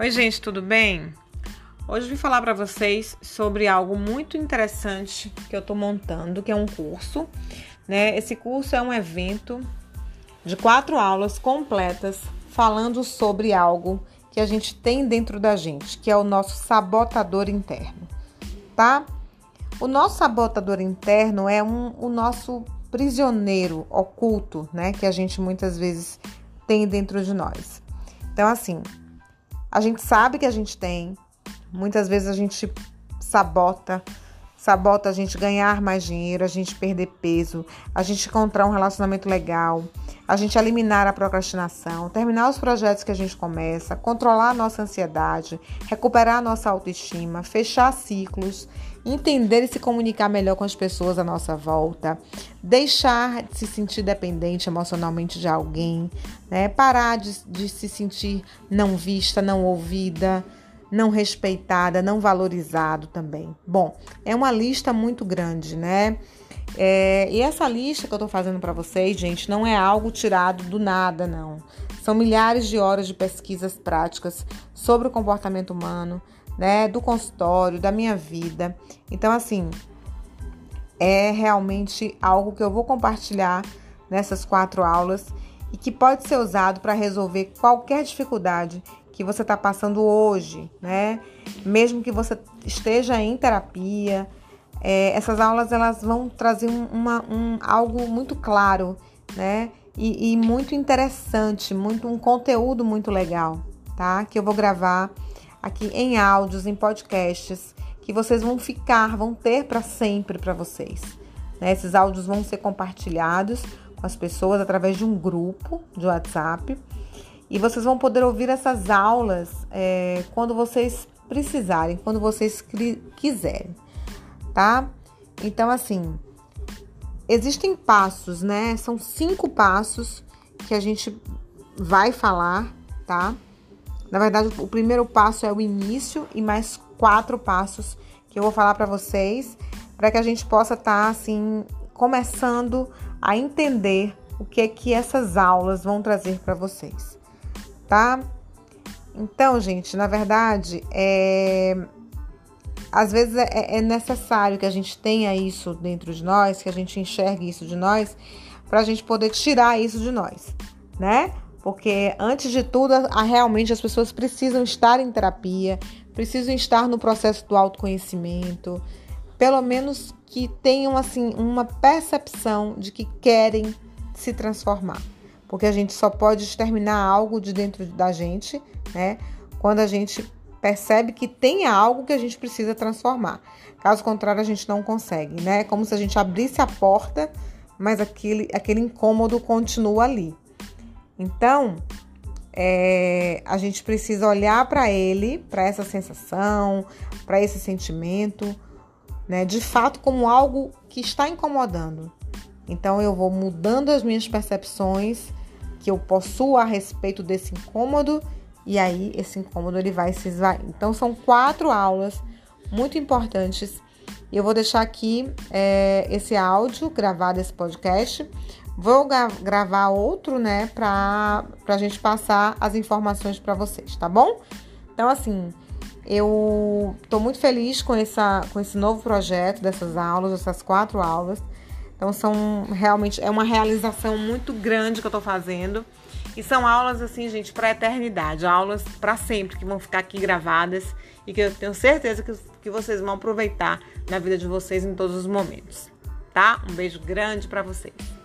Oi, gente, tudo bem? Hoje vim falar para vocês sobre algo muito interessante que eu estou montando, que é um curso. Né? Esse curso é um evento de quatro aulas completas falando sobre algo que a gente tem dentro da gente, que é o nosso sabotador interno, tá? O nosso sabotador interno é um, o nosso prisioneiro oculto, né? Que a gente muitas vezes tem dentro de nós. Então, assim, a gente sabe que a gente tem, muitas vezes a gente sabota, sabota a gente ganhar mais dinheiro, a gente perder peso, a gente encontrar um relacionamento legal, a gente eliminar a procrastinação, terminar os projetos que a gente começa, controlar a nossa ansiedade, recuperar a nossa autoestima, fechar ciclos entender e se comunicar melhor com as pessoas à nossa volta, deixar de se sentir dependente emocionalmente de alguém, né? parar de, de se sentir não vista, não ouvida, não respeitada, não valorizado também. Bom, é uma lista muito grande, né? É, e essa lista que eu tô fazendo para vocês, gente, não é algo tirado do nada, não. São milhares de horas de pesquisas práticas sobre o comportamento humano, né, do consultório, da minha vida. Então, assim, é realmente algo que eu vou compartilhar nessas quatro aulas e que pode ser usado para resolver qualquer dificuldade que você está passando hoje, né? Mesmo que você esteja em terapia, é, essas aulas elas vão trazer um, uma, um, algo muito claro, né? E, e muito interessante, muito um conteúdo muito legal, tá? Que eu vou gravar aqui em áudios, em podcasts, que vocês vão ficar, vão ter para sempre para vocês. Né? Esses áudios vão ser compartilhados com as pessoas através de um grupo de WhatsApp. E vocês vão poder ouvir essas aulas é, quando vocês precisarem, quando vocês quiserem, tá? Então, assim, existem passos, né? São cinco passos que a gente vai falar, tá? Na verdade, o primeiro passo é o início e mais quatro passos que eu vou falar para vocês, para que a gente possa estar tá, assim começando a entender o que é que essas aulas vão trazer para vocês, tá? Então, gente, na verdade, é às vezes é, é necessário que a gente tenha isso dentro de nós, que a gente enxergue isso de nós, para a gente poder tirar isso de nós, né? Porque antes de tudo, a, realmente as pessoas precisam estar em terapia, precisam estar no processo do autoconhecimento, pelo menos que tenham assim uma percepção de que querem se transformar. Porque a gente só pode exterminar algo de dentro da gente, né? Quando a gente percebe que tem algo que a gente precisa transformar. Caso contrário, a gente não consegue, né? É como se a gente abrisse a porta, mas aquele, aquele incômodo continua ali. Então, é, a gente precisa olhar para ele, para essa sensação, para esse sentimento, né, de fato como algo que está incomodando. Então, eu vou mudando as minhas percepções que eu possuo a respeito desse incômodo e aí esse incômodo ele vai se esvair. Então, são quatro aulas muito importantes. E eu vou deixar aqui é, esse áudio gravado, esse podcast, Vou gravar outro, né, pra, pra gente passar as informações para vocês, tá bom? Então, assim, eu tô muito feliz com, essa, com esse novo projeto dessas aulas, essas quatro aulas. Então, são realmente, é uma realização muito grande que eu tô fazendo. E são aulas, assim, gente, para eternidade, aulas para sempre, que vão ficar aqui gravadas e que eu tenho certeza que, que vocês vão aproveitar na vida de vocês em todos os momentos, tá? Um beijo grande para vocês.